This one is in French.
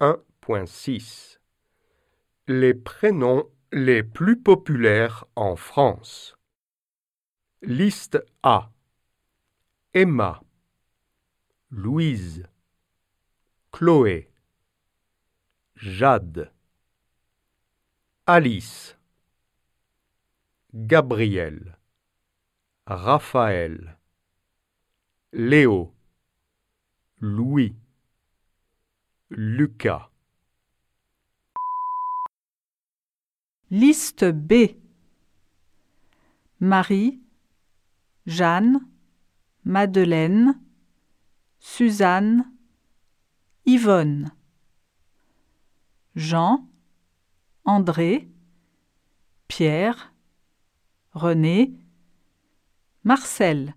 1.6 Les prénoms les plus populaires en France. Liste A. Emma, Louise, Chloé, Jade, Alice, Gabriel, Raphaël, Léo, Louis, Lucas. Liste B. Marie, Jeanne, Madeleine, Suzanne, Yvonne. Jean, André, Pierre, René, Marcel.